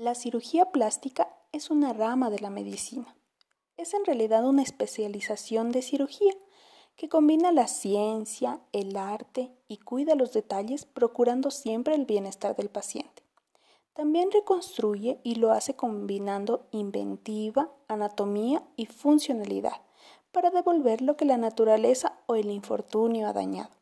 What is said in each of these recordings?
La cirugía plástica es una rama de la medicina. Es en realidad una especialización de cirugía que combina la ciencia, el arte y cuida los detalles procurando siempre el bienestar del paciente. También reconstruye y lo hace combinando inventiva, anatomía y funcionalidad para devolver lo que la naturaleza o el infortunio ha dañado.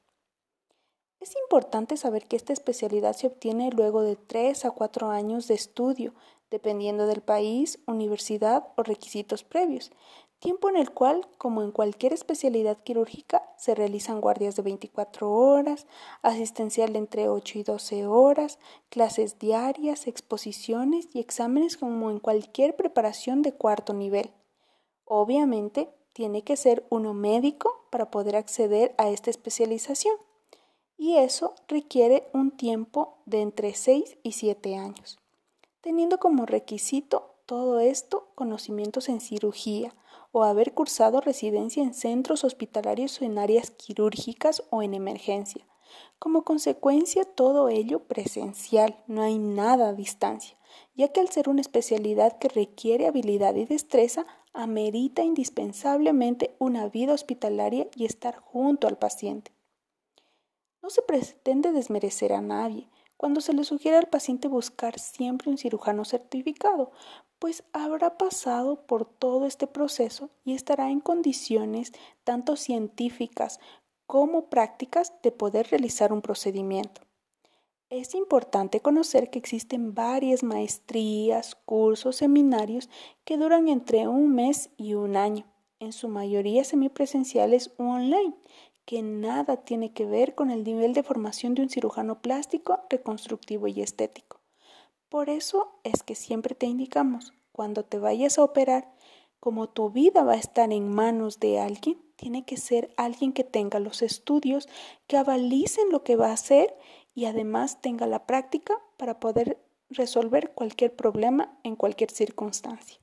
Es importante saber que esta especialidad se obtiene luego de tres a cuatro años de estudio, dependiendo del país, universidad o requisitos previos, tiempo en el cual, como en cualquier especialidad quirúrgica, se realizan guardias de 24 horas, asistencial entre 8 y 12 horas, clases diarias, exposiciones y exámenes como en cualquier preparación de cuarto nivel. Obviamente, tiene que ser uno médico para poder acceder a esta especialización y eso requiere un tiempo de entre 6 y 7 años, teniendo como requisito todo esto conocimientos en cirugía o haber cursado residencia en centros hospitalarios o en áreas quirúrgicas o en emergencia. Como consecuencia, todo ello presencial, no hay nada a distancia, ya que al ser una especialidad que requiere habilidad y destreza, amerita indispensablemente una vida hospitalaria y estar junto al paciente. No se pretende desmerecer a nadie cuando se le sugiere al paciente buscar siempre un cirujano certificado, pues habrá pasado por todo este proceso y estará en condiciones tanto científicas como prácticas de poder realizar un procedimiento. Es importante conocer que existen varias maestrías, cursos, seminarios que duran entre un mes y un año, en su mayoría semipresenciales o online, que nada tiene que ver con el nivel de formación de un cirujano plástico, reconstructivo y estético. Por eso es que siempre te indicamos, cuando te vayas a operar, como tu vida va a estar en manos de alguien, tiene que ser alguien que tenga los estudios, que avalicen lo que va a hacer y además tenga la práctica para poder resolver cualquier problema en cualquier circunstancia.